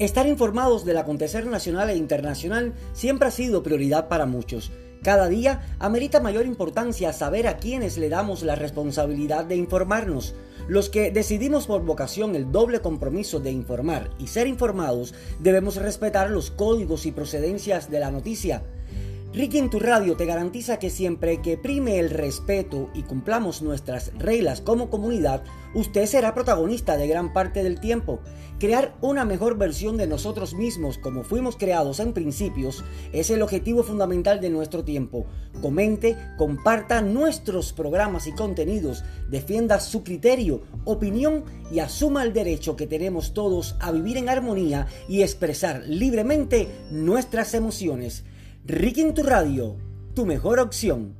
Estar informados del acontecer nacional e internacional siempre ha sido prioridad para muchos. Cada día amerita mayor importancia saber a quienes le damos la responsabilidad de informarnos. Los que decidimos por vocación el doble compromiso de informar y ser informados debemos respetar los códigos y procedencias de la noticia. Ricky en tu radio te garantiza que siempre que prime el respeto y cumplamos nuestras reglas como comunidad, usted será protagonista de gran parte del tiempo. Crear una mejor versión de nosotros mismos como fuimos creados en principios es el objetivo fundamental de nuestro tiempo. Comente, comparta nuestros programas y contenidos, defienda su criterio, opinión y asuma el derecho que tenemos todos a vivir en armonía y expresar libremente nuestras emociones. Ricky en tu radio, tu mejor opción.